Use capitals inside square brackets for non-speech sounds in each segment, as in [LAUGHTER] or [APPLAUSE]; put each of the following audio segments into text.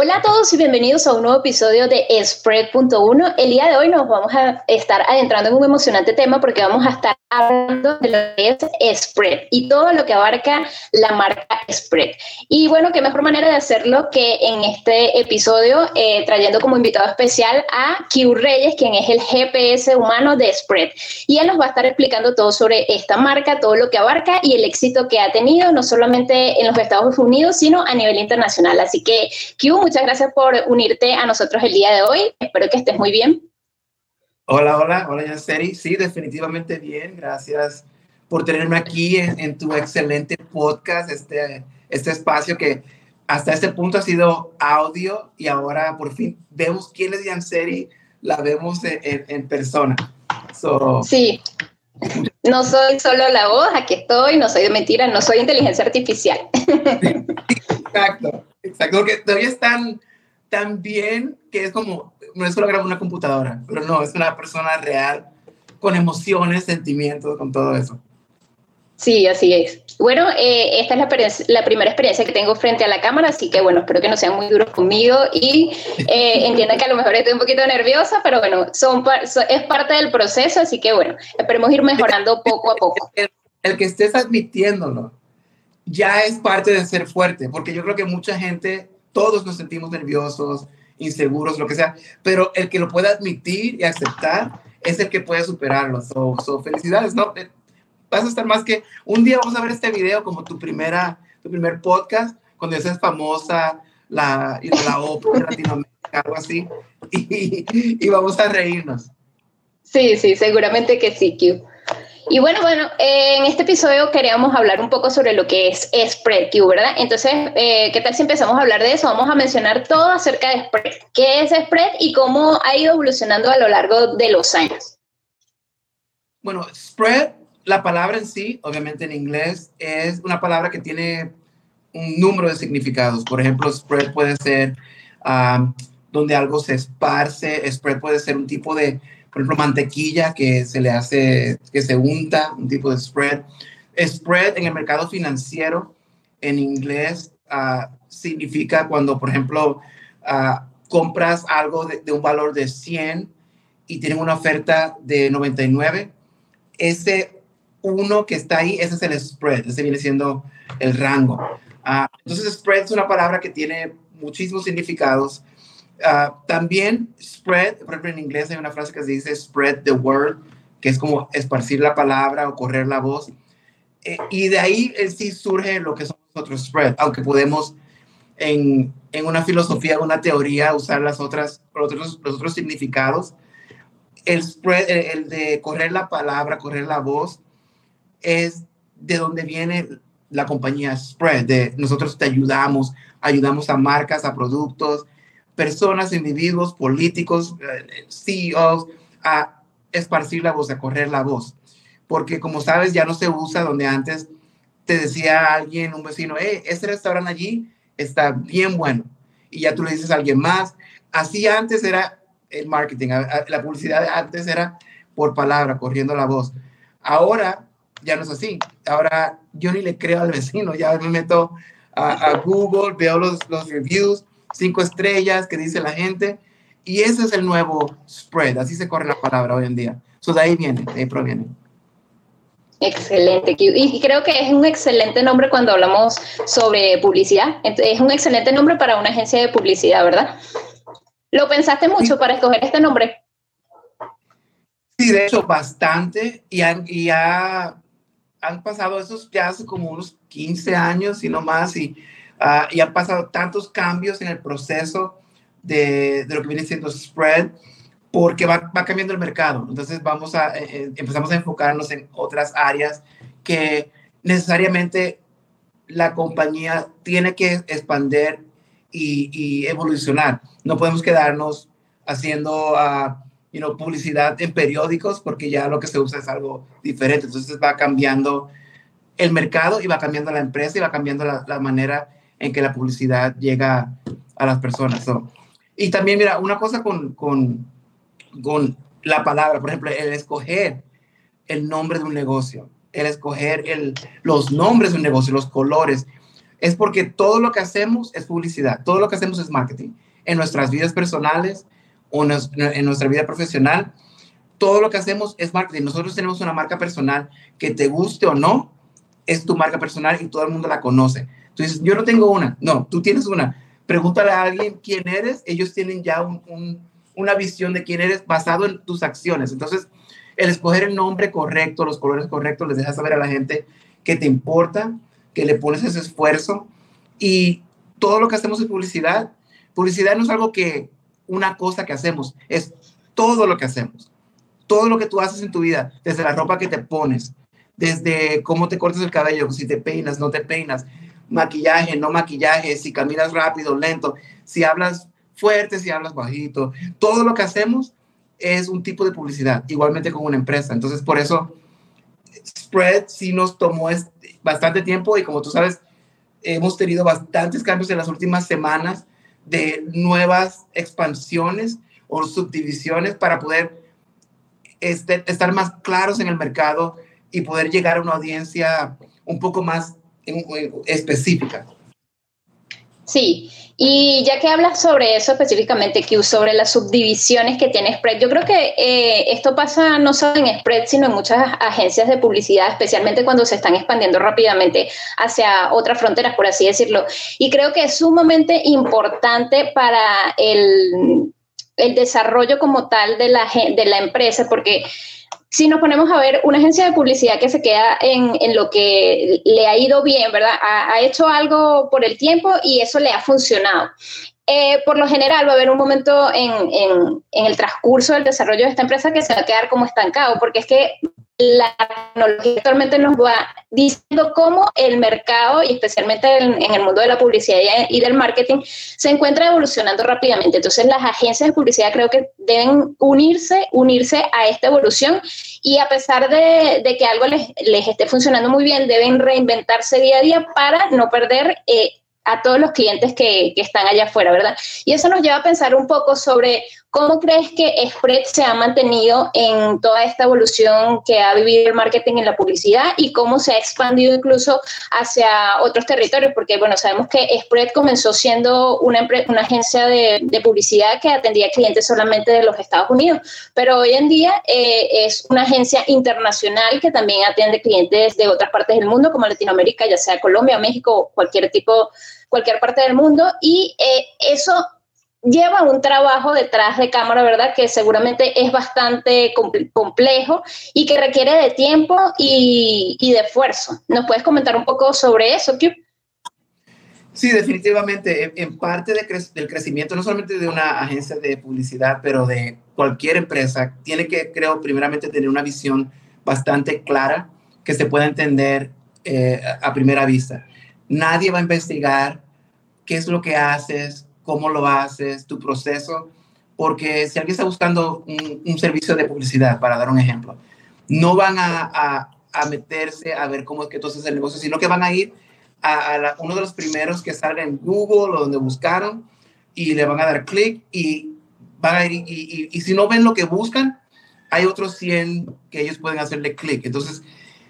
Hola a todos y bienvenidos a un nuevo episodio de Spread.1. El día de hoy nos vamos a estar adentrando en un emocionante tema porque vamos a estar hablando de lo que es Spread y todo lo que abarca la marca Spread. Y bueno, qué mejor manera de hacerlo que en este episodio eh, trayendo como invitado especial a Q Reyes, quien es el GPS humano de Spread. Y él nos va a estar explicando todo sobre esta marca, todo lo que abarca y el éxito que ha tenido, no solamente en los Estados Unidos, sino a nivel internacional. Así que, Q, muchas gracias por unirte a nosotros el día de hoy. Espero que estés muy bien. Hola, hola, hola, Yanceri. Sí, definitivamente bien. Gracias por tenerme aquí en, tu excelente podcast, este, este espacio que hasta este punto ha sido audio y ahora por fin vemos quién es Yanceri, la vemos en, en persona. sí, no soy solo la voz, aquí estoy, no soy de mentira, no soy inteligencia artificial. [LAUGHS] Exacto, exacto, porque todavía están tan bien que es como, no es solo grabar una computadora, pero no, es una persona real, con emociones, sentimientos, con todo eso. Sí, así es. Bueno, eh, esta es la, primera experiencia que tengo frente a la cámara, así que bueno, espero que no sean muy duros conmigo y eh, [LAUGHS] entiendan que a lo mejor estoy un poquito nerviosa, pero bueno, son, es parte del proceso, así que bueno, esperemos ir mejorando poco a poco. [LAUGHS] el que estés admitiéndolo ya es parte de ser fuerte, porque yo creo que mucha gente, todos nos sentimos nerviosos, inseguros, lo que sea, pero el que lo pueda admitir y aceptar es el que puede superarlo. So, felicidades, ¿no? Eh, vas a estar más que un día vamos a ver este video como tu primera, tu primer podcast, cuando ya seas famosa, la, la ópera Latinoamérica, algo así, y, y, vamos a reírnos. Sí, sí, seguramente que sí, Q. Y bueno, bueno, en este episodio queríamos hablar un poco sobre lo que es SpreadQ, ¿verdad? Entonces, eh, ¿qué tal si empezamos a hablar de eso? Vamos a mencionar todo acerca de Spread. ¿Qué es Spread y cómo ha ido evolucionando a lo largo de los años? Bueno, Spread, la palabra en sí, obviamente en inglés, es una palabra que tiene un número de significados. Por ejemplo, Spread puede ser um, donde algo se esparce, Spread puede ser un tipo de por ejemplo, mantequilla que se le hace, que se unta, un tipo de spread. Spread en el mercado financiero, en inglés, ah, significa cuando, por ejemplo, uh, compras algo de, un valor de 100 y tienen una oferta de 99. Ese uno que está ahí, ese es el spread, ese viene siendo el rango. Uh, entonces, spread es una palabra que tiene muchísimos significados Ah, también spread, por ejemplo en inglés hay una frase que se dice spread the word, que es como esparcir la palabra o correr la voz. Eh, y de ahí sí surge lo que son nosotros spread, aunque podemos en, en una filosofía, una teoría, usar las otras, otros, los otros significados. El spread, el, el de correr la palabra, correr la voz, es de donde viene la compañía Spread, de nosotros te ayudamos, ayudamos a marcas, a productos, personas, individuos, políticos, eh, CEOs, a esparcir la voz, a correr la voz. Porque como sabes, ya no se usa donde antes te decía alguien, un vecino, hey, este restaurante allí está bien bueno. Y ya tú le dices a alguien más. Así antes era el marketing, la publicidad antes era por palabra, corriendo la voz. Ahora ya no es así. Ahora yo ni le creo al vecino, ya me meto a, Google, veo los, los reviews cinco estrellas que dice la gente. Y ese es el nuevo spread, así se corre la palabra hoy en día. So de ahí viene, de ahí proviene. Excelente, y creo que es un excelente nombre cuando hablamos sobre publicidad. Es un excelente nombre para una agencia de publicidad, ¿verdad? ¿Lo pensaste mucho para escoger este nombre? Sí, de hecho, bastante. Y, han, y ya han pasado esos ya hace como unos 15 años, y no más, y Ah, y han pasado tantos cambios en el proceso de, de lo que viene siendo spread, porque va, va, cambiando el mercado. Entonces vamos a, eh, eh, empezamos a enfocarnos en otras áreas que necesariamente la compañía tiene que expandir y, y evolucionar. No podemos quedarnos haciendo uh, you know, publicidad en periódicos porque ya lo que se usa es algo diferente. Entonces va cambiando el mercado y va cambiando la empresa y va cambiando la, la manera en que la publicidad llega a las personas. y también, mira, una cosa con, con, con la palabra, por ejemplo, el escoger el nombre de un negocio, el escoger el, los nombres de un negocio, los colores. es porque todo lo que hacemos es publicidad, todo lo que hacemos es marketing. En nuestras vidas personales o en nuestra vida profesional, todo lo que hacemos es marketing. Nosotros tenemos una marca personal que te guste o no, es tu marca personal y todo el mundo la conoce. Yo no tengo una, no, tú tienes una. Pregúntale a alguien quién eres, ellos tienen ya una visión de quién eres basado en tus acciones. Entonces, el escoger el nombre correcto, los colores correctos, les deja saber a la gente que te importa, que le pones ese esfuerzo y todo lo que hacemos es publicidad. Publicidad no es algo que una cosa que hacemos, es todo lo que hacemos. Todo lo que tú haces en tu vida, desde la ropa que te pones, desde cómo te cortas el cabello, si te peinas, no te peinas, maquillaje, no maquillaje, si caminas rápido, lento, si hablas fuerte, si hablas bajito, todo lo que hacemos es un tipo de publicidad, igualmente con una empresa. Entonces, por eso Spread sí nos tomó bastante tiempo y como tú sabes, hemos tenido bastantes cambios en las últimas semanas de nuevas expansiones o subdivisiones para poder este, estar más claros en el mercado y poder llegar a una audiencia un poco más específica. Sí, y ya que hablas sobre eso específicamente, Q, sobre las subdivisiones que tiene Spread, yo creo que eh, esto pasa no solo en Spread, sino en muchas agencias de publicidad, especialmente cuando se están expandiendo rápidamente hacia otras fronteras, por así decirlo. Y creo que es sumamente importante para el, el desarrollo como tal de la, de la empresa, porque si nos ponemos a ver una agencia de publicidad que se queda en, en lo que le ha ido bien, ¿verdad? Ha, hecho algo por el tiempo y eso le ha funcionado. Eh, por lo general va a haber un momento en, el transcurso del desarrollo de esta empresa que se va a quedar como estancado, porque es que la tecnología actualmente nos va diciendo cómo el mercado, y especialmente en, el mundo de la publicidad y del marketing, se encuentra evolucionando rápidamente. Entonces, las agencias de publicidad creo que deben unirse, unirse a esta evolución y a pesar de, que algo les, les, esté funcionando muy bien, deben reinventarse día a día para no perder eh, a todos los clientes que, que, están allá afuera, ¿verdad? Y eso nos lleva a pensar un poco sobre cómo crees que Spread se ha mantenido en toda esta evolución que ha vivido el marketing en la publicidad y cómo se ha expandido incluso hacia otros territorios, porque bueno, sabemos que Spread comenzó siendo una, una agencia de, de, publicidad que atendía clientes solamente de los Estados Unidos, pero hoy en día eh, es una agencia internacional que también atiende clientes de otras partes del mundo, como Latinoamérica, ya sea Colombia, México, cualquier tipo cualquier parte del mundo y eh, eso lleva un trabajo detrás de cámara, ¿verdad? Que seguramente es bastante complejo y que requiere de tiempo y, de esfuerzo. ¿Nos puedes comentar un poco sobre eso, Q? Sí, definitivamente. En, parte del crecimiento, no solamente de una agencia de publicidad, pero de cualquier empresa, tiene que, creo, primeramente tener una visión bastante clara que se pueda entender eh, a primera vista. Nadie va a investigar qué es lo que haces, cómo lo haces, tu proceso, porque si alguien está buscando un, servicio de publicidad, para dar un ejemplo, no van a, meterse a ver cómo es que haces el negocio, sino que van a ir a, uno de los primeros que salga en Google o donde buscaron y le van a dar clic y van a ir, y, si no ven lo que buscan, hay otros 100 que ellos pueden hacerle clic. Entonces,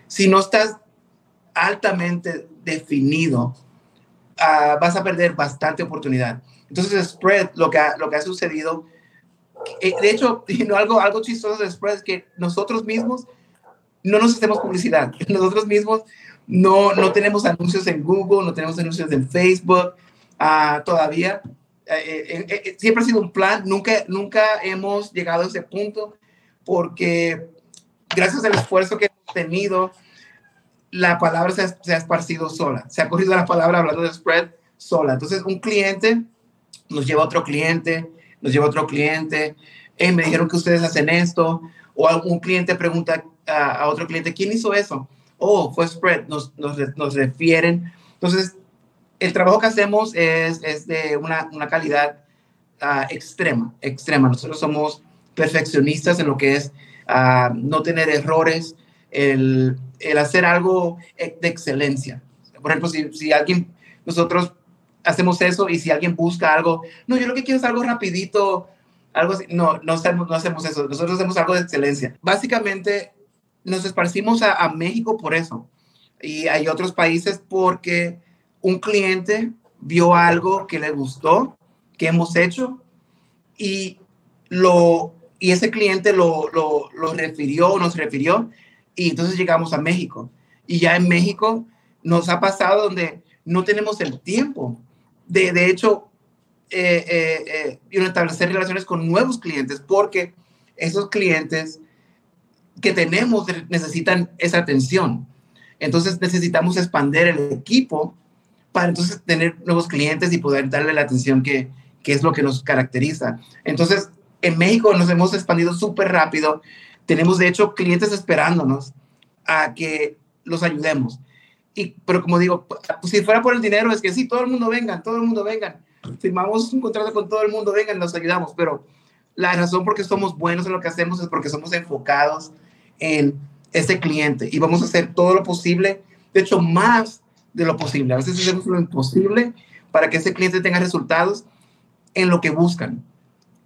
si no estás altamente definido, ah, vas a perder bastante oportunidad. Entonces, Spread, lo que ha, lo que ha sucedido, eh, de hecho, [LAUGHS] algo, algo chistoso de Spread es que nosotros mismos no nos hacemos publicidad. [LAUGHS] Nosotros mismos no, no tenemos anuncios en Google, no tenemos anuncios en Facebook uh, todavía. Eh, eh, siempre ha sido un plan, nunca, nunca hemos llegado a ese punto porque gracias al esfuerzo que hemos tenido, la palabra se ha, esparcido sola, se ha corrido la palabra hablando de spread sola. Entonces, un cliente nos lleva otro cliente, nos lleva otro cliente, me dijeron que ustedes hacen esto, o algún cliente pregunta a, otro cliente, ¿quién hizo eso? Oh, fue Spread, nos, nos, nos, refieren. Entonces, el trabajo que hacemos es, es de una, una calidad uh, extrema, extrema. Nosotros somos perfeccionistas en lo que es uh, no tener errores, el, el, hacer algo de excelencia. Por ejemplo, si, si alguien, nosotros hacemos eso y si alguien busca algo, no, yo lo que quiero es algo rapidito, algo así. No, no hacemos, no hacemos eso. Nosotros hacemos algo de excelencia. Básicamente nos esparcimos a, México por eso. Y hay otros países porque un cliente vio algo que le gustó, que hemos hecho, y, lo, y ese cliente lo, lo, lo refirió, nos refirió, y entonces llegamos a México. Y ya en México nos ha pasado donde no tenemos el tiempo de, de hecho, eh, eh, eh establecer relaciones con nuevos clientes, porque esos clientes que tenemos necesitan esa atención. Entonces necesitamos expandir el equipo para entonces tener nuevos clientes y poder darle la atención que, que es lo que nos caracteriza. Entonces, en México nos hemos expandido súper rápido. Tenemos, de hecho, clientes esperándonos a que los ayudemos. Y, pero como digo, pues, si fuera por el dinero, es que sí, todo el mundo venga, todo el mundo vengan. Firmamos un contrato con todo el mundo, vengan, nos ayudamos. Pero la razón por qué somos buenos en lo que hacemos es porque somos enfocados en ese cliente y vamos a hacer todo lo posible, de hecho, más de lo posible. A veces hacemos lo imposible para que ese cliente tenga resultados en lo que buscan.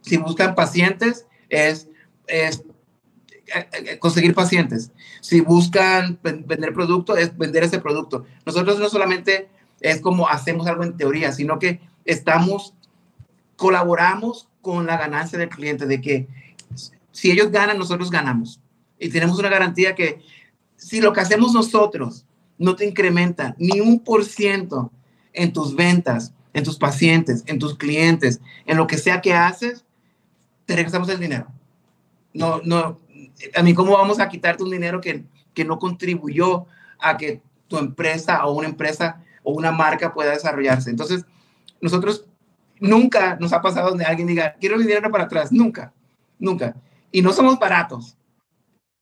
Si buscan pacientes, es, es conseguir pacientes. Si buscan vender producto, es vender ese producto. Nosotros no solamente es como hacemos algo en teoría, sino que estamos, colaboramos con la ganancia del cliente, de que si ellos ganan, nosotros ganamos. Y tenemos una garantía que si lo que hacemos nosotros no te incrementa ni un por ciento en tus ventas, en tus pacientes, en tus clientes, en lo que sea que haces, te regresamos el dinero. No, no, a mí, ¿cómo vamos a quitarte un dinero que, que no contribuyó a que tu empresa o una empresa o una marca pueda desarrollarse? Entonces, nosotros nunca nos ha pasado donde alguien diga, quiero mi dinero para atrás, nunca, nunca. Y no somos baratos,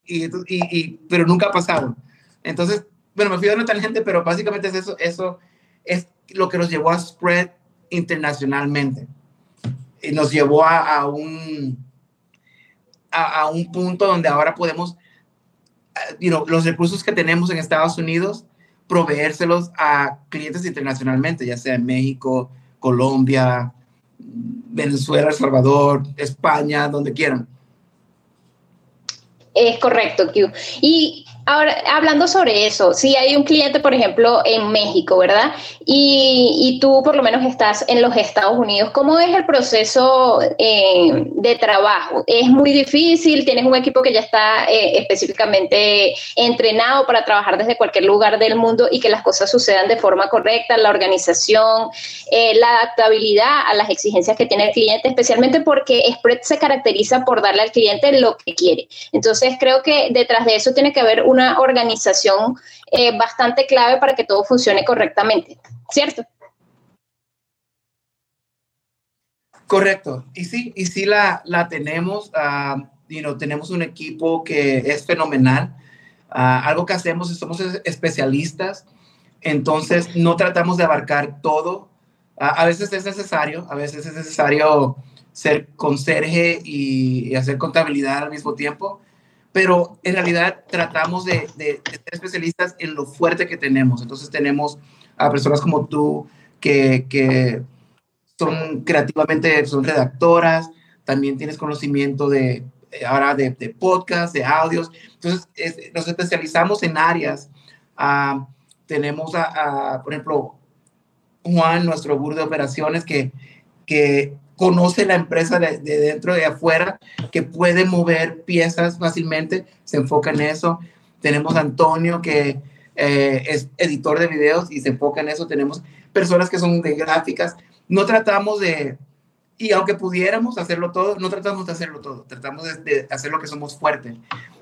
y, y, pero nunca ha pasado. Entonces, bueno, me fui de una tangente, pero básicamente es eso, eso es lo que nos llevó a spread internacionalmente. Y nos llevó a, a un, a, un punto donde ahora podemos, eh, you know, los recursos que tenemos en Estados Unidos, proveérselos a clientes internacionalmente, ya sea en México, Colombia, Venezuela, El Salvador, España, donde quieran. Es correcto, Q. Y Ahora, hablando sobre eso, si hay un cliente, por ejemplo, en México, ¿verdad? Y, tú por lo menos estás en los Estados Unidos, ¿cómo es el proceso eh, de trabajo? ¿Es muy difícil? ¿Tienes un equipo que ya está eh, específicamente entrenado para trabajar desde cualquier lugar del mundo y que las cosas sucedan de forma correcta? La organización, eh, la adaptabilidad a las exigencias que tiene el cliente, especialmente porque Spread se caracteriza por darle al cliente lo que quiere. Entonces, creo que detrás de eso tiene que haber una organización eh, bastante clave para que todo funcione correctamente, ¿cierto? Correcto. Y sí, y sí la, la tenemos. uh, tenemos un equipo que es fenomenal. Ah, algo que hacemos es somos especialistas, entonces no tratamos de abarcar todo. Ah, a veces es necesario, a veces es necesario ser conserje y hacer contabilidad al mismo tiempo, pero en realidad tratamos de, ser especialistas en lo fuerte que tenemos. Entonces tenemos a personas como tú que, que son creativamente, son redactoras, también tienes conocimiento de ahora de, de podcast, de audios. Entonces nos especializamos en áreas. Uh, tenemos a, por ejemplo, Juan, nuestro gurú de operaciones, que, que conoce la empresa de, dentro y de afuera, que puede mover piezas fácilmente, se enfoca en eso. Tenemos Antonio, que eh, es editor de videos y se enfoca en eso. Tenemos personas que son de gráficas. No tratamos de, y aunque pudiéramos hacerlo todo, no tratamos de hacerlo todo, tratamos de, hacer lo que somos fuertes.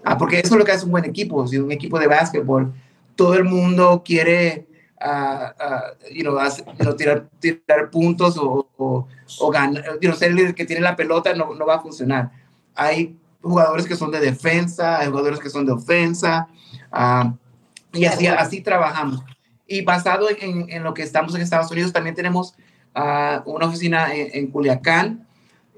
Ah, porque eso es lo que hace un buen equipo, si un equipo de básquetbol, todo el mundo quiere a, you know, tirar, tirar puntos o, o, ganar, ser el que tiene la pelota no, no va a funcionar. Hay jugadores que son de defensa, hay jugadores que son de ofensa, ah, y así, así trabajamos. Y basado en, en, lo que estamos en Estados Unidos, también tenemos uh, una oficina en, Culiacán,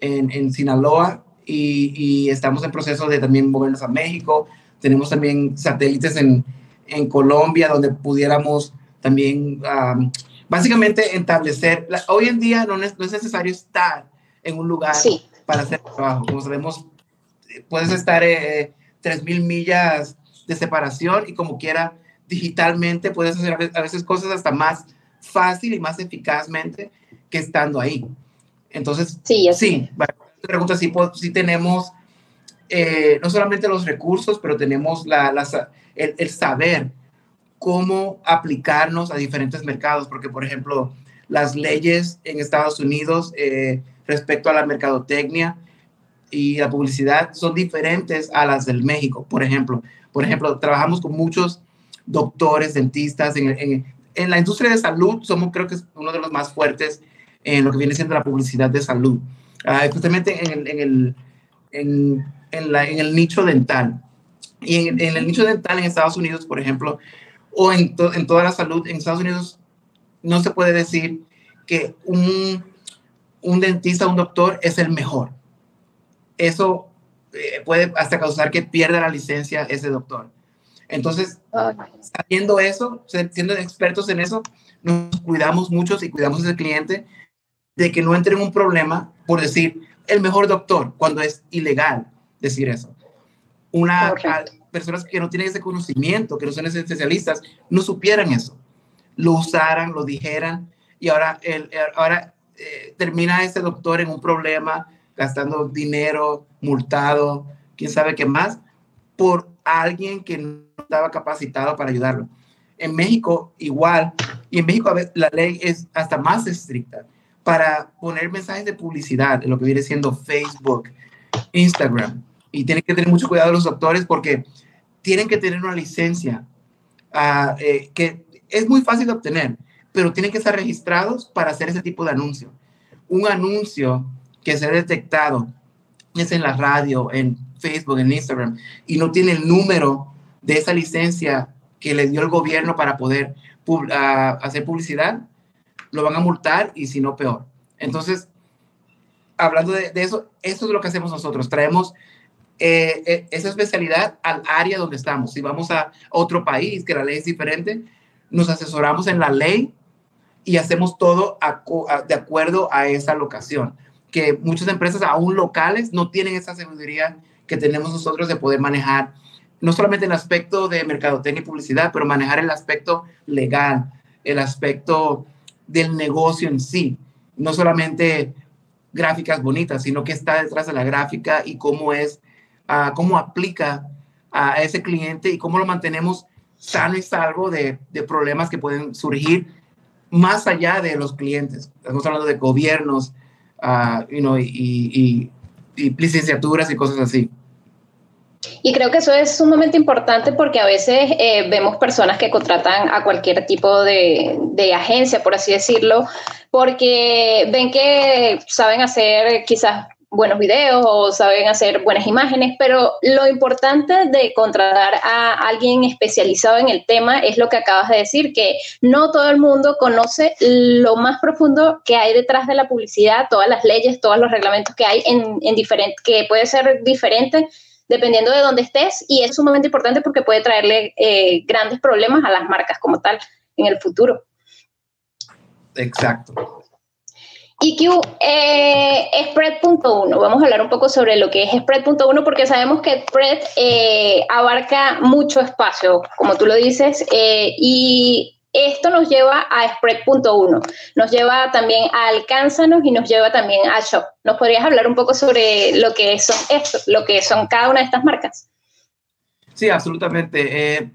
en, en Sinaloa, y, y, estamos en proceso de también movernos a México. Tenemos también satélites en, en Colombia, donde pudiéramos también básicamente establecer, hoy en día no es, no es, necesario estar en un lugar para hacer trabajo, como sabemos, puedes estar eh, 3.000 millas de separación y como quiera, digitalmente puedes hacer a veces cosas hasta más fácil y más eficazmente que estando ahí. Entonces, sí, sí pregunta si, si tenemos eh, no solamente los recursos, pero tenemos la, el, saber cómo aplicarnos a diferentes mercados, porque por ejemplo, las leyes en Estados Unidos eh, respecto a la mercadotecnia y la publicidad son diferentes a las del México, por ejemplo. Por ejemplo, trabajamos con muchos doctores, dentistas, en, en, la industria de salud somos creo que es uno de los más fuertes en lo que viene siendo la publicidad de salud, uh, especialmente en, en el, en, en, la, en, el nicho dental. Y en, el nicho dental en Estados Unidos, por ejemplo, o en, en toda la salud, en Estados Unidos no se puede decir que un, un dentista, un doctor es el mejor. Eso eh, puede hasta causar que pierda la licencia ese doctor. Entonces, sabiendo eso, siendo expertos en eso, nos cuidamos mucho y cuidamos ese cliente de que no entre en un problema por decir el mejor doctor cuando es ilegal decir eso. Una personas que no tienen ese conocimiento, que no son especialistas, no supieran eso, lo usaran, lo dijeran y ahora el, ahora eh, termina ese doctor en un problema gastando dinero, multado, quién sabe qué más, por alguien que no estaba capacitado para ayudarlo. En México igual, y en México a veces, la ley es hasta más estricta para poner mensajes de publicidad en lo que viene siendo Facebook, Instagram. Y tienen que tener mucho cuidado los doctores porque tienen que tener una licencia uh, eh, que es muy fácil de obtener, pero tienen que estar registrados para hacer ese tipo de anuncio. Un anuncio que sea detectado es en la radio, en Facebook, en Instagram, y no tiene el número de esa licencia que le dio el gobierno para poder hacer publicidad, lo van a multar y si no, peor. Entonces, hablando de, eso, eso es lo que hacemos nosotros. Traemos eh, eh, esa especialidad al área donde estamos. Si vamos a otro país, que la ley es diferente, nos asesoramos en la ley y hacemos todo de acuerdo a esa locación. Que muchas empresas, aún locales, no tienen esa seguridad que tenemos nosotros de poder manejar no solamente el aspecto de mercadotecnia y publicidad, pero manejar el aspecto legal, el aspecto del negocio en sí, no solamente gráficas bonitas, sino que está detrás de la gráfica y cómo es, uh, cómo aplica a ese cliente y cómo lo mantenemos sano y salvo de, de problemas que pueden surgir más allá de los clientes. Estamos hablando de gobiernos uh, you know, y, y, y licenciaturas y cosas así. Y creo que eso es sumamente importante porque a veces eh, vemos personas que contratan a cualquier tipo de, de, agencia, por así decirlo, porque ven que saben hacer quizás buenos videos o saben hacer buenas imágenes, pero lo importante de contratar a alguien especializado en el tema es lo que acabas de decir, que no todo el mundo conoce lo más profundo que hay detrás de la publicidad, todas las leyes, todos los reglamentos que hay en, en diferente, que puede ser diferente dependiendo de dónde estés y es sumamente importante porque puede traerle eh, grandes problemas a las marcas como tal en el futuro. Exacto. EQ, eh, Spread.1. Vamos a hablar un poco sobre lo que es Spread.1 porque sabemos que Spread eh, abarca mucho espacio, como tú lo dices, eh, y esto nos lleva a Spread.1, nos lleva también a Alcánzanos y nos lleva también a Shop. ¿Nos podrías hablar un poco sobre lo que son estos, lo que son cada una de estas marcas? Sí, absolutamente. Eh,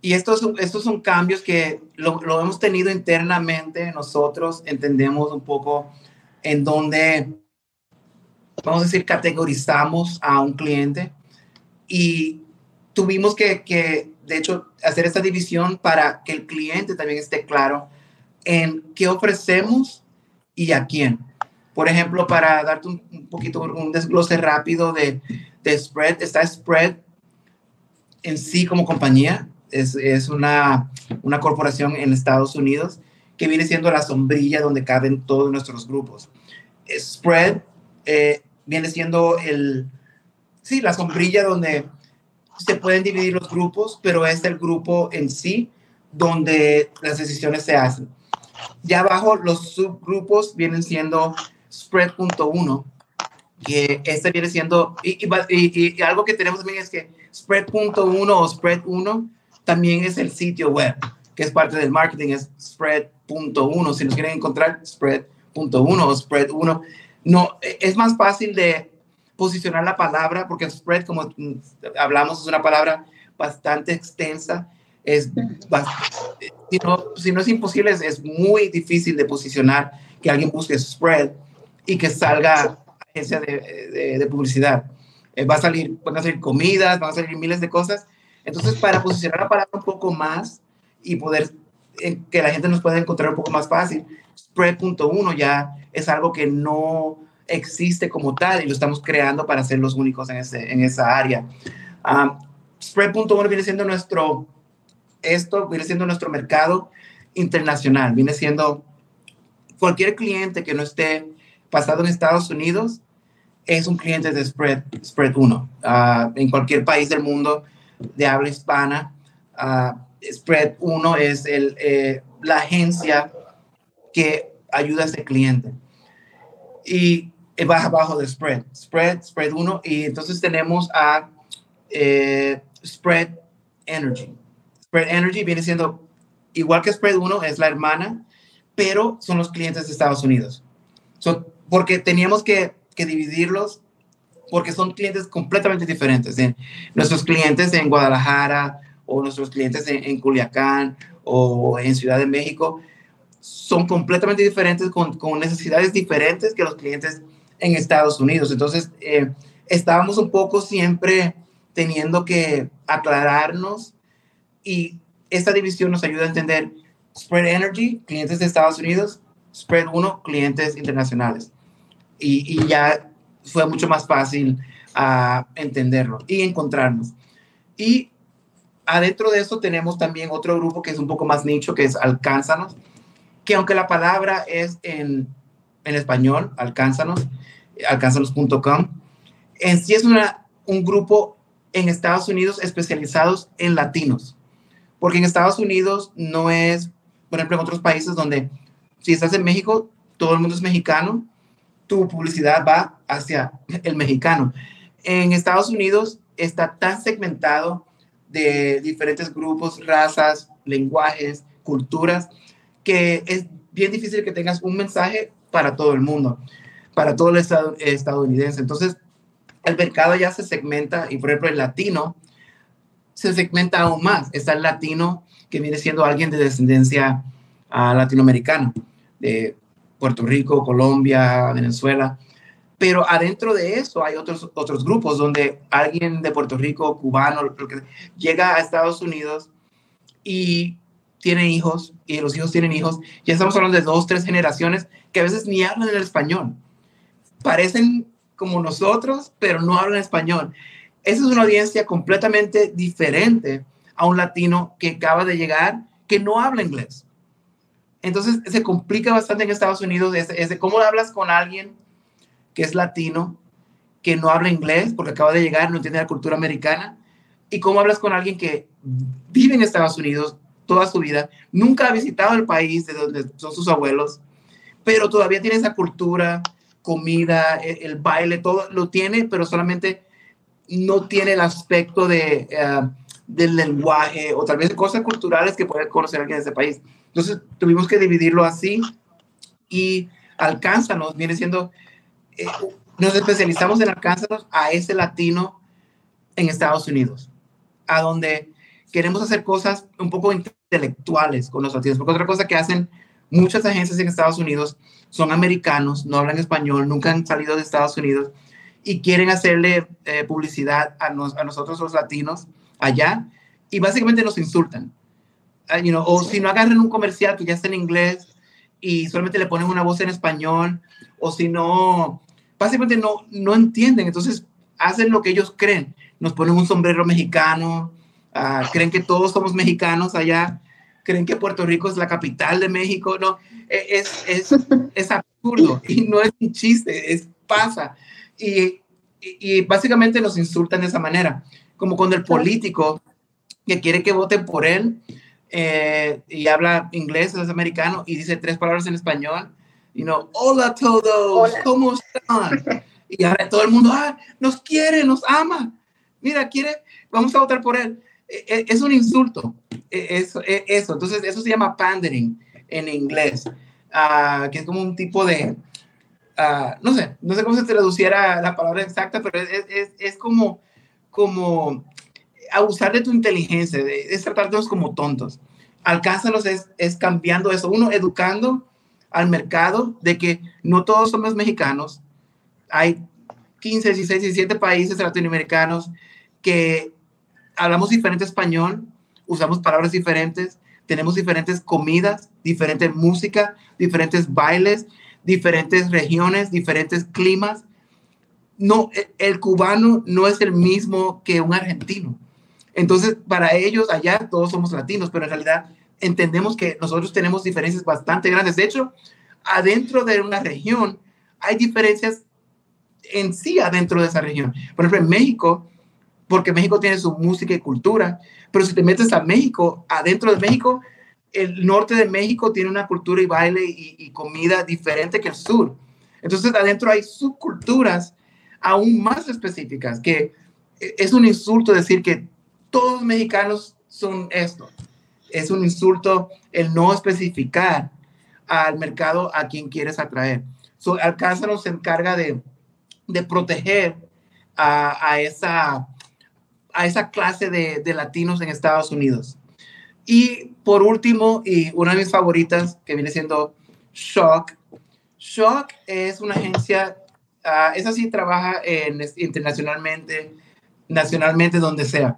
y estos, estos son cambios que lo, hemos tenido internamente nosotros, entendemos un poco en dónde, vamos a decir, categorizamos a un cliente y tuvimos que, que de hecho, hacer esta división para que el cliente también esté claro en qué ofrecemos y a quién. Por ejemplo, para darte un, poquito, un desglose rápido de, de, Spread, está Spread en sí como compañía, es, es una, una corporación en Estados Unidos que viene siendo la sombrilla donde caben todos nuestros grupos. Spread eh, viene siendo el, sí, la sombrilla donde se pueden dividir los grupos, pero es el grupo en sí donde las decisiones se hacen. Ya abajo los subgrupos vienen siendo spread.1, que este viene siendo, y, y, algo que tenemos también es que spread.1 o spread1 también es el sitio web, que es parte del marketing, es spread.1. Si nos quieren encontrar, spread.1 o spread1. No, e, es más fácil de posicionar la palabra porque spread, como hablamos, es una palabra bastante extensa. Es si, no, si no es imposible, es, muy difícil de posicionar que alguien busque spread y que salga agencia de, de, publicidad. Eh, va a salir, van a salir comidas, van a salir miles de cosas. Entonces, para posicionar la palabra un poco más, y poder eh, que la gente nos pueda encontrar un poco más fácil. Spread.1 ya es algo que no existe como tal y lo estamos creando para ser los únicos en, ese, en esa área. Um, Spread.1 viene siendo nuestro, esto viene siendo nuestro mercado internacional, viene siendo cualquier cliente que no esté pasado en Estados Unidos es un cliente de Spread, Spread 1. Ah, en cualquier país del mundo de habla hispana, uh, Spread 1 es el, eh, la agencia que ayuda a ese cliente. Y va abajo de Spread, Spread, Spread 1. Y entonces tenemos a eh, Spread Energy. Spread Energy viene siendo igual que Spread 1, es la hermana, pero son los clientes de Estados Unidos. porque teníamos que, que dividirlos porque son clientes completamente diferentes. Nuestros clientes en Guadalajara, o nuestros clientes en, Culiacán o en Ciudad de México son completamente diferentes, con, con, necesidades diferentes que los clientes en Estados Unidos. Entonces, eh, estábamos un poco siempre teniendo que aclararnos y esta división nos ayuda a entender Spread Energy, clientes de Estados Unidos, Spread 1, clientes internacionales. Y, y ya fue mucho más fácil ah, entenderlo y encontrarnos. Y adentro de eso tenemos también otro grupo que es un poco más nicho, que es Alcánzanos, que aunque la palabra es en, en español, Alcánzanos, alcánzanos.com, en sí es una, un grupo en Estados Unidos especializados en latinos, porque en Estados Unidos no es, por ejemplo, en otros países donde si estás en México, todo el mundo es mexicano, tu publicidad va hacia el mexicano. En Estados Unidos está tan segmentado de diferentes grupos, razas, lenguajes, culturas, que es bien difícil que tengas un mensaje para todo el mundo, para todo el estado, estadounidense. Entonces, el mercado ya se segmenta y, por ejemplo, el latino se segmenta aún más. Está el latino que viene siendo alguien de descendencia uh, latinoamericana, de Puerto Rico, Colombia, Venezuela. Pero adentro de eso hay otros, otros grupos donde alguien de Puerto Rico, cubano, llega a Estados Unidos y tiene hijos y los hijos tienen hijos. Ya estamos hablando de dos, tres generaciones que a veces ni hablan el español. Parecen como nosotros, pero no hablan español. Esa es una audiencia completamente diferente a un latino que acaba de llegar que no habla inglés. Entonces se complica bastante en Estados Unidos de cómo hablas con alguien que es latino, que no habla inglés porque acaba de llegar, no entiende la cultura americana, y cómo hablas con alguien que vive en Estados Unidos toda su vida, nunca ha visitado el país de donde son sus abuelos, pero todavía tiene esa cultura, comida, e, el, baile, todo lo tiene, pero solamente no tiene el aspecto de, eh, del lenguaje o tal vez cosas culturales que puede conocer alguien de ese país. Entonces tuvimos que dividirlo así y alcánzanos, viene siendo eh, nos especializamos en alcanzarnos a ese latino en Estados Unidos, a donde queremos hacer cosas un poco intelectuales con los latinos, porque otra cosa que hacen muchas agencias en Estados Unidos son americanos, no hablan español, nunca han salido de Estados Unidos y quieren hacerle eh, publicidad a, a, nosotros los latinos allá y básicamente nos insultan. Uh, you know, o si no agarran un comercial que ya está en inglés y solamente le ponen una voz en español, o si no básicamente no, no entienden, entonces hacen lo que ellos creen. Nos ponen un sombrero mexicano, uh, creen que todos somos mexicanos allá, creen que Puerto Rico es la capital de México, no, e, es, es, [LAUGHS] es absurdo y no es un chiste, es pasa. Y, y, básicamente nos insultan de esa manera, como cuando el político que quiere que voten por él eh, y habla inglés, es americano, y dice tres palabras en español, you know, hola todos, ¿cómo están? Y ahora todo el mundo, ah, nos quiere, nos ama. Mira, quiere, vamos a votar por él. e, e, es un insulto. Eso, eso. Entonces, eso se llama pandering en inglés, uh, que es como un tipo de, uh, no sé, no sé cómo se traduciera la palabra exacta, pero es, es, es como, como abusar de tu inteligencia, es tratarnos como tontos. Alcánzalos es, es cambiando eso. Uno, educando al mercado de que no todos somos mexicanos. Hay 15, 16, 17 países latinoamericanos que hablamos diferente español, usamos palabras diferentes, tenemos diferentes comidas, diferente música, diferentes bailes, diferentes regiones, diferentes climas. No, e, el cubano no es el mismo que un argentino. Entonces, para ellos allá todos somos latinos, pero en realidad entendemos que nosotros tenemos diferencias bastante grandes. De hecho, adentro de una región hay diferencias en sí adentro de esa región. Por ejemplo, en México, porque México tiene su música y cultura, pero si te metes a México, adentro de México, el norte de México tiene una cultura y baile y, comida diferente que el sur. Entonces, adentro hay subculturas aún más específicas, que es un insulto decir que todos los mexicanos son esto. Es un insulto el no especificar al mercado a quien quieres atraer. So, Alcázar se encarga de, de proteger a, esa, a esa clase de, de, latinos en Estados Unidos. Y por último, y una de mis favoritas, que viene siendo Shock. Shock es una agencia, uh, esa sí trabaja en, internacionalmente, nacionalmente, donde sea.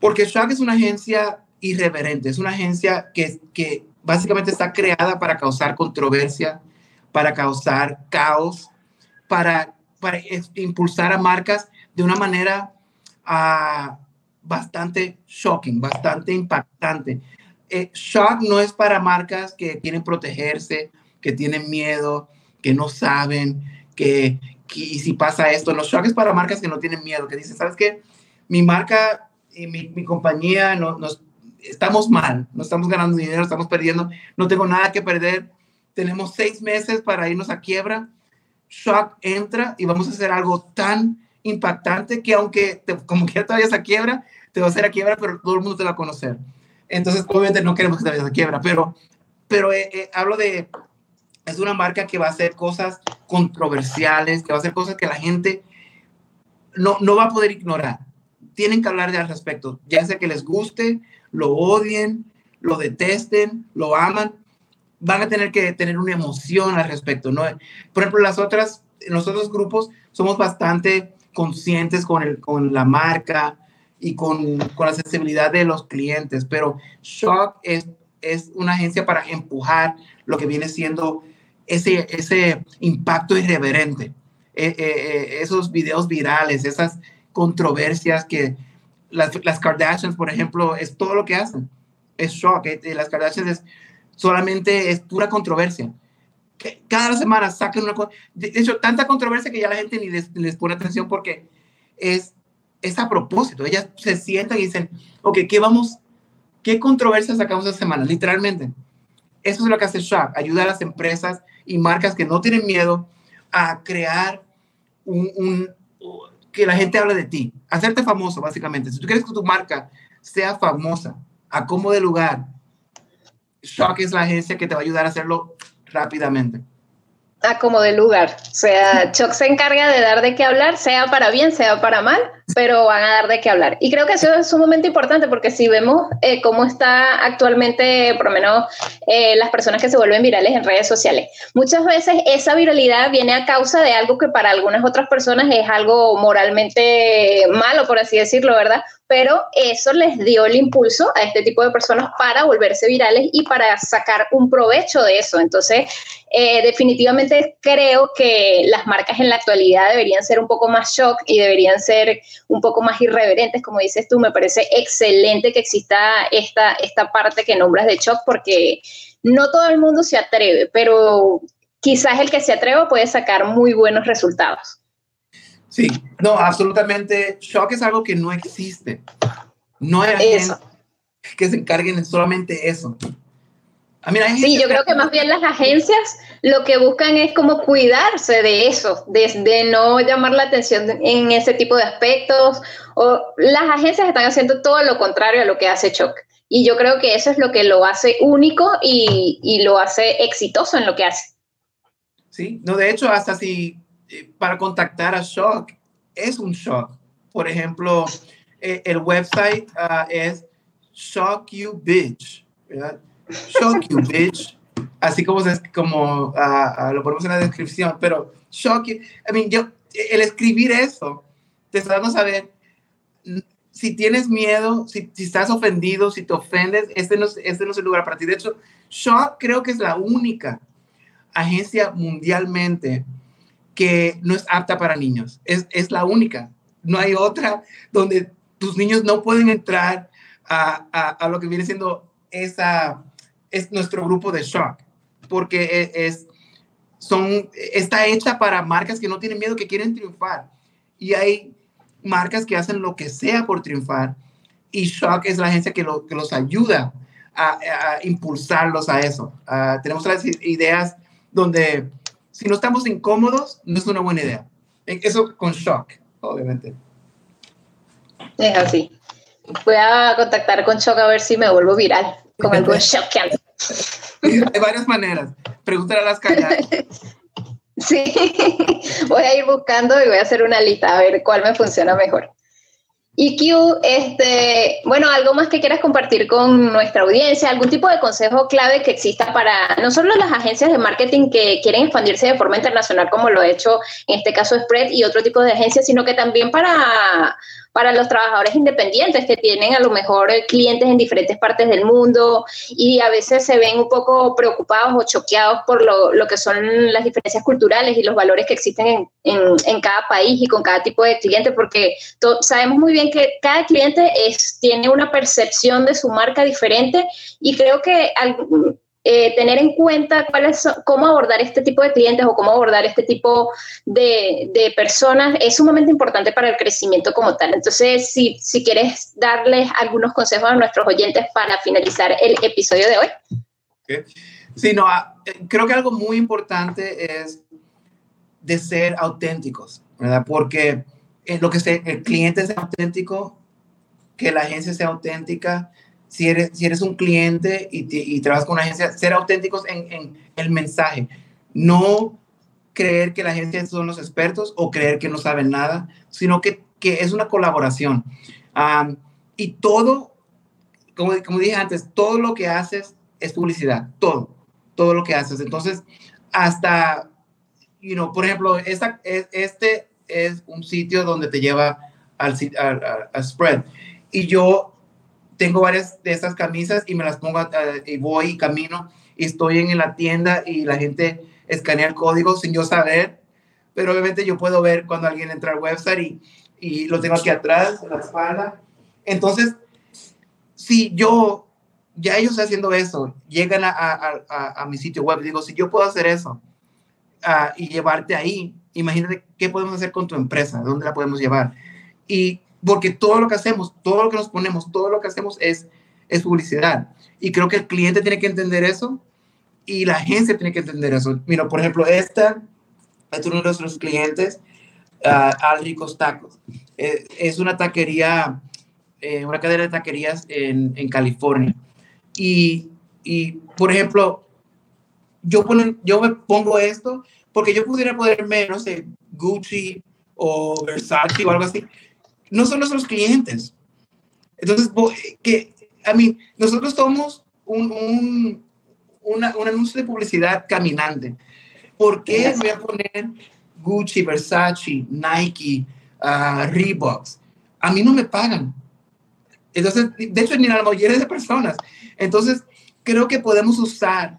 Porque Shock es una agencia irreverente, es una agencia que, que básicamente está creada para causar controversia, para causar caos, para, para impulsar a marcas de una manera uh, bastante shocking, bastante impactante. Eh, shock no es para marcas que quieren protegerse, que tienen miedo, que no saben, que, y si pasa esto, los shock es para marcas que no tienen miedo, que dicen, ¿sabes qué? Mi marca y mi, mi compañía no, nos, estamos mal, no estamos ganando dinero, estamos perdiendo, no tengo nada que perder, tenemos seis meses para irnos a quiebra, Shock entra y vamos a hacer algo tan impactante que aunque te, como que ya te vayas a quiebra, te va a hacer a quiebra, pero todo el mundo te va a conocer. Entonces, obviamente no queremos que te vayas a quiebra, pero, pero eh, eh, hablo de, es una marca que va a hacer cosas controversiales, que va a hacer cosas que la gente no, no va a poder ignorar. Tienen que hablar de al respecto, ya sea que les guste lo odien, lo detesten, lo aman, van a tener que tener una emoción al respecto, ¿no? Por ejemplo, las otras, otros grupos somos bastante conscientes con, el, con la marca y con, con la sensibilidad de los clientes, pero Shock es, es una agencia para empujar lo que viene siendo ese, ese impacto irreverente, eh, eh, eh, esos videos virales, esas controversias que las, Kardashians, por ejemplo, es todo lo que hacen. Es shock. Eh, las Kardashians es, solamente es pura controversia. Cada semana sacan una... De hecho, tanta controversia que ya la gente ni les, pone atención porque es, es a propósito. Ellas se sientan y dicen, ok, ¿qué vamos? ¿Qué controversia sacamos esta semana? Literalmente. Eso es lo que hace Shock, ayudar a las empresas y marcas que no tienen miedo a crear un, que la gente hable de ti, hacerte famoso, básicamente. Si tú quieres que tu marca sea famosa, a como de lugar, Shock es la agencia que te va a ayudar a hacerlo rápidamente a como lugar. O sea, Choc se encarga de dar de qué hablar, sea para bien, sea para mal, pero van a dar de qué hablar. Y creo que eso es sumamente importante porque si vemos eh, cómo está actualmente, por lo menos, eh, las personas que se vuelven virales en redes sociales, muchas veces esa viralidad viene a causa de algo que para algunas otras personas es algo moralmente malo, por así decirlo, ¿verdad? pero eso les dio el impulso a este tipo de personas para volverse virales y para sacar un provecho de eso. Entonces, eh, definitivamente creo que las marcas en la actualidad deberían ser un poco más shock y deberían ser un poco más irreverentes, como dices tú. Me parece excelente que exista esta, esta parte que nombras de shock porque no todo el mundo se atreve, pero quizás el que se atreva puede sacar muy buenos resultados. Sí, no, absolutamente. Shock es algo que no existe. No hay que se encarguen solamente eso. sí, yo creo que más bien las agencias lo que buscan es como cuidarse de eso, de, no llamar la atención en ese tipo de aspectos. O las agencias están haciendo todo lo contrario a lo que hace Choc. Y yo creo que eso es lo que lo hace único y, y lo hace exitoso en lo que hace. Sí, no, de hecho, hasta si eh, para contactar a Shock es un shock. Por ejemplo, eh, el website uh, es Shock You Bitch. Shock You Bitch, así como, como uh, lo ponemos en la descripción, pero Shock You, I mean, yo, el escribir eso, te está dando a saber si tienes miedo, si, si, estás ofendido, si te ofendes, este no, este no es el lugar para ti. De hecho, Shock creo que es la única agencia mundialmente que no es apta para niños. Es, es la única. No hay otra donde tus niños no pueden entrar a, a, lo que viene siendo esa, es nuestro grupo de shock, porque e, es, son, está hecha para marcas que no tienen miedo, que quieren triunfar. Y hay marcas que hacen lo que sea por triunfar. Y Shock es la agencia que, lo, que los ayuda a, a, impulsarlos a eso. Uh, tenemos las ideas donde si no estamos incómodos, no es una buena idea. Eso con shock, obviamente. Es así. Voy a contactar con Shock a ver si me vuelvo viral con [LAUGHS] algo shock. [LAUGHS] Hay varias maneras. Pregúntale a las calladas. [LAUGHS] Sí, voy a ir buscando y voy a hacer una lista a ver cuál me funciona mejor. Y Q, este, bueno, algo más que quieras compartir con nuestra audiencia, algún tipo de consejo clave que exista para no solo las agencias de marketing que quieren expandirse de forma internacional, como lo ha hecho en este caso Spread y otro tipo de agencias, sino que también para para los trabajadores independientes que tienen a lo mejor eh, clientes en diferentes partes del mundo y a veces se ven un poco preocupados o choqueados por lo, lo que son las diferencias culturales y los valores que existen en, en, en cada país y con cada tipo de cliente, porque sabemos muy bien que cada cliente es, tiene una percepción de su marca diferente y creo que eh, tener en cuenta cuáles cómo abordar este tipo de clientes o cómo abordar este tipo de, de, personas es sumamente importante para el crecimiento como tal. Entonces, si, si quieres darles algunos consejos a nuestros oyentes para finalizar el episodio de hoy. Sí, no, ah, eh, creo que algo muy importante es de ser auténticos, ¿verdad? Porque en lo que sea, el cliente sea auténtico, que la agencia sea auténtica, si eres, si eres un cliente y, y trabajas con una agencia, ser auténticos en, en, el mensaje. No creer que la agencia son los expertos o creer que no saben nada, sino que, que es una colaboración. y todo, como, como dije antes, todo lo que haces es publicidad, todo, todo lo que haces. Entonces, hasta, you know, por ejemplo, esta, este es un sitio donde te lleva al, al spread. Y yo tengo varias de estas camisas y me las pongo y voy y camino y estoy en la tienda y la gente escanea el código sin yo saber, pero obviamente yo puedo ver cuando alguien entra al website y, y lo tengo aquí atrás, en la espalda. Entonces, si yo, ya ellos haciendo eso, llegan a, a, a, mi sitio web, digo, si yo puedo hacer eso uh, y llevarte ahí, imagínate qué podemos hacer con tu empresa, dónde la podemos llevar. Y porque todo lo que hacemos, todo lo que nos ponemos, todo lo que hacemos es, es publicidad. Y creo que el cliente tiene que entender eso y la agencia tiene que entender eso. Mira, por ejemplo, esta es uno de nuestros clientes, uh, Al Tacos. Eh, es una taquería, eh, una cadena de taquerías en, en California. Y, y, por ejemplo, yo, yo me pongo esto porque yo pudiera ponerme, no sé, Gucci o Versace o algo así, no son nuestros clientes. Entonces, que, a mí, nosotros somos un, un, un anuncio de publicidad caminante. ¿Por qué voy a poner Gucci, Versace, Nike, uh, Reeboks? A mí no me pagan. Entonces, de hecho, ni la mayoría de personas. Entonces, creo que podemos usar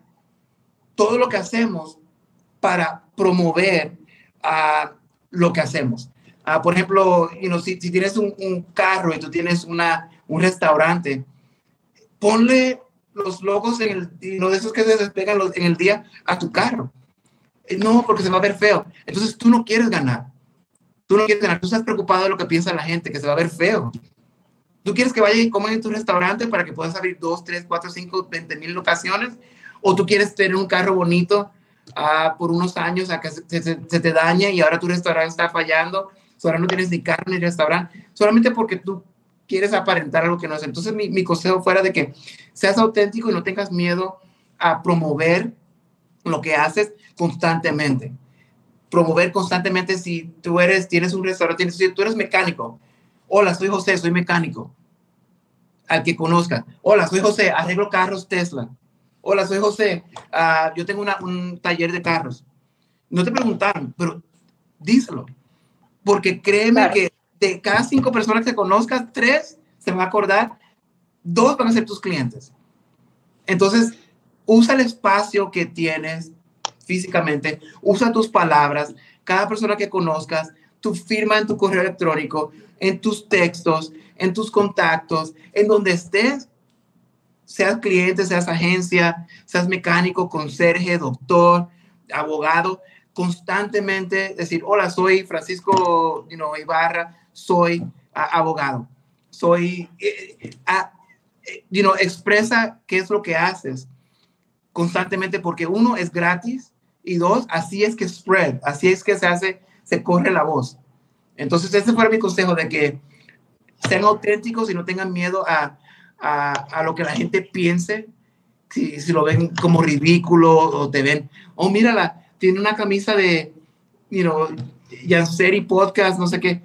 todo lo que hacemos para promover a uh, lo que hacemos. Uh, por ejemplo, you know, si, si, tienes un, un, carro y tú tienes una, un restaurante, ponle los logos en el, de esos que se despegan los, en el día a tu carro. Eh, no, porque se va a ver feo. Entonces tú no quieres ganar. Tú no quieres ganar. Tú estás preocupado de lo que piensa la gente, que se va a ver feo. Tú quieres que vayan y coman en tu restaurante para que puedas abrir dos, tres, cuatro, cinco, veinte mil locaciones. O tú quieres tener un carro bonito ah, por unos años a que se, te daña y ahora tu restaurante está fallando, ahora no tienes ni carro ni restaurante, solamente porque tú quieres aparentar algo que no es. Entonces mi, mi consejo fuera de que seas auténtico y no tengas miedo a promover lo que haces constantemente. Promover constantemente si tú eres, tienes un restaurante, si tú eres mecánico. Hola, soy José, soy mecánico. Al que conozca. Hola, soy José, arreglo carros Tesla. Hola, soy José, uh, yo tengo una, un taller de carros. No te preguntaron, pero díselo. Porque créeme que de cada cinco personas que conozcas, tres se van a acordar, dos van a ser tus clientes. Entonces, usa el espacio que tienes físicamente, usa tus palabras, cada persona que conozcas, tu firma en tu correo electrónico, en tus textos, en tus contactos, en donde estés, seas cliente, seas agencia, seas mecánico, conserje, doctor, abogado, constantemente decir, hola, soy Francisco Ibarra, soy abogado, soy, eh, eh, eh, you expresa qué es lo que haces, constantemente porque uno es gratis y dos, así es que spread, así es que se hace, se corre la voz. Entonces, ese fue mi consejo de que sean auténticos y no tengan miedo a, a, a lo que la gente piense, si, si, lo ven como ridículo o te ven, oh, mírala, tiene una camisa de, you know, Yanseri Podcast, no sé qué.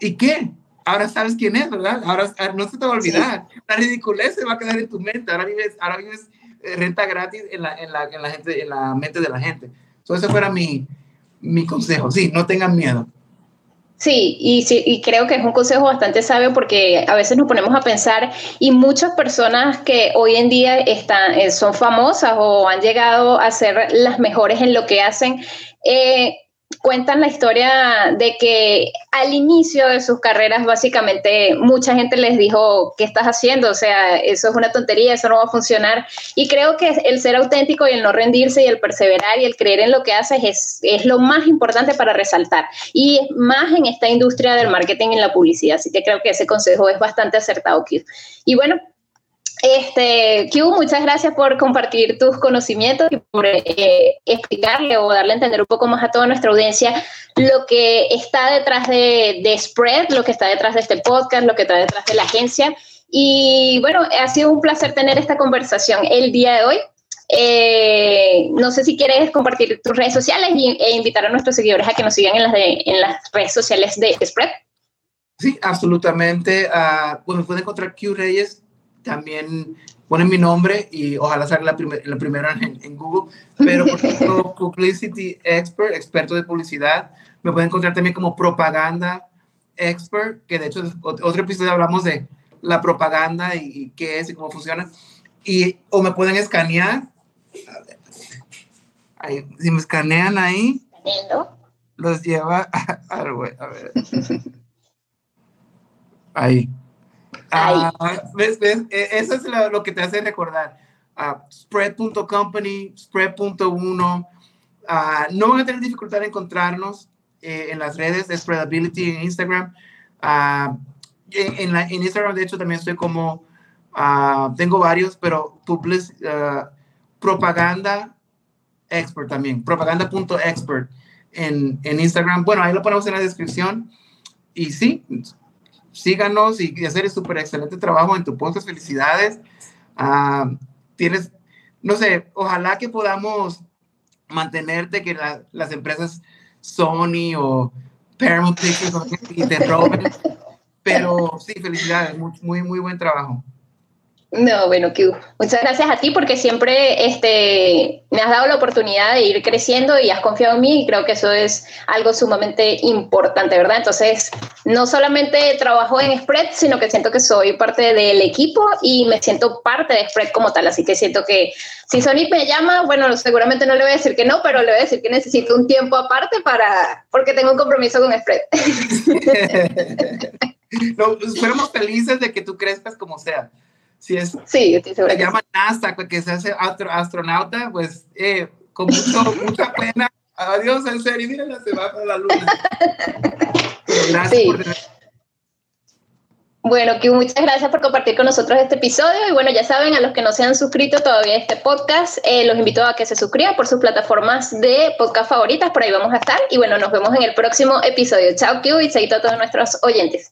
¿Y qué? Ahora sabes quién es, ¿verdad? Ahora, no se te va a olvidar. La ridiculez se va a quedar en tu mente. Ahora vives, ahora vives renta gratis en la, en la, en la, gente, en la mente de la gente. Entonces, ese fuera mi, mi consejo. Sí, no tengan miedo. Sí y, sí, y creo que es un consejo bastante sabio porque a veces nos ponemos a pensar y muchas personas que hoy en día están, eh, son famosas o han llegado a ser las mejores en lo que hacen, eh, cuentan la historia de que al inicio de sus carreras básicamente mucha gente les dijo, ¿qué estás haciendo? O sea, eso es una tontería, eso no va a funcionar. Y creo que el ser auténtico y el no rendirse y el perseverar y el creer en lo que haces es, es lo más importante para resaltar. Y más en esta industria del marketing y la publicidad. Así que creo que ese consejo es bastante acertado, Y bueno, este, Q, muchas gracias por compartir tus conocimientos y por eh, explicarle o darle a entender un poco más a toda nuestra audiencia lo que está detrás de, de, Spread, lo que está detrás de este podcast, lo que está detrás de la agencia. Y bueno, ha sido un placer tener esta conversación el día de hoy. Eh, no sé si quieres compartir tus redes sociales e invitar a nuestros seguidores a que nos sigan en las, en las redes sociales de Spread. Sí, absolutamente. Uh, pues me pueden encontrar Q Reyes también ponen mi nombre y ojalá salga la, la primera en, Google, pero por ejemplo, [LAUGHS] Publicity Expert, experto de publicidad, me pueden encontrar también como Propaganda Expert, que de hecho otro episodio hablamos de la propaganda y, qué es y cómo funciona, y o me pueden escanear, ahí, si me escanean ahí, los lleva [LAUGHS] a, a ver, ahí. Ah, ¿ves, ves? E, eso es lo, que te hace recordar. Uh, spread.company, spread.1. Uh, no van a tener dificultad en encontrarnos eh, en las redes de Spreadability en Instagram. En, la, en, Instagram, de hecho, también estoy como, tengo varios, pero public, propaganda expert también, propaganda.expert en, en Instagram. Bueno, ahí lo ponemos en la descripción. Y sí, síganos y, hacer súper excelente trabajo en tu podcast. Felicidades. Ah, tienes, no sé, ojalá que podamos mantenerte, que las empresas Sony o Paramount Pictures y te roben. [LAUGHS] Pero sí, felicidades, muy, muy, muy buen trabajo. No, bueno, Q. Muchas gracias a ti porque siempre este, me has dado la oportunidad de ir creciendo y has confiado en mí y creo que eso es algo sumamente importante, ¿verdad? Entonces, no solamente trabajo en Spread, sino que siento que soy parte del equipo y me siento parte de Spread como tal, así que siento que si Sony me llama, bueno, seguramente no le voy a decir que no, pero le voy a decir que necesito un tiempo aparte para, porque tengo un compromiso con Spread. [LAUGHS] no, esperamos felices de que tú crezcas como sea si es, sí, se llama NASA, que se hace astronauta, pues eh, con mucho, mucha pena. Adiós, en serio, mira, se va a la luna. [LAUGHS] gracias por Bueno, que muchas gracias por compartir con nosotros este episodio. Y bueno, ya saben, a los que no se han suscrito todavía a este podcast, eh, los invito a que se suscriban por sus plataformas de podcast favoritas. Por ahí vamos a estar. Y bueno, nos vemos en el próximo episodio. Chao, Q, y seguid a todos nuestros oyentes.